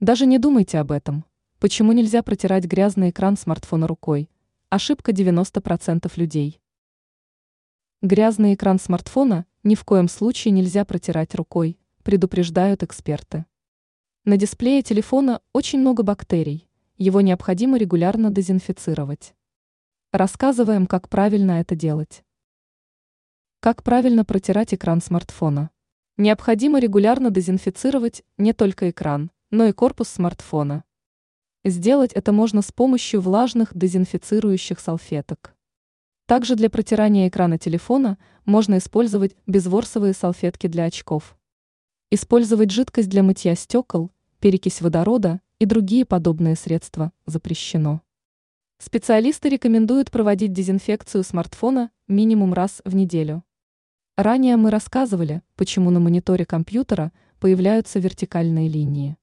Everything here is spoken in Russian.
Даже не думайте об этом. Почему нельзя протирать грязный экран смартфона рукой? Ошибка 90% людей. Грязный экран смартфона ни в коем случае нельзя протирать рукой, предупреждают эксперты. На дисплее телефона очень много бактерий, его необходимо регулярно дезинфицировать. Рассказываем, как правильно это делать. Как правильно протирать экран смартфона? Необходимо регулярно дезинфицировать не только экран, но и корпус смартфона. Сделать это можно с помощью влажных дезинфицирующих салфеток. Также для протирания экрана телефона можно использовать безворсовые салфетки для очков. Использовать жидкость для мытья стекол, перекись водорода и другие подобные средства запрещено. Специалисты рекомендуют проводить дезинфекцию смартфона минимум раз в неделю. Ранее мы рассказывали, почему на мониторе компьютера появляются вертикальные линии.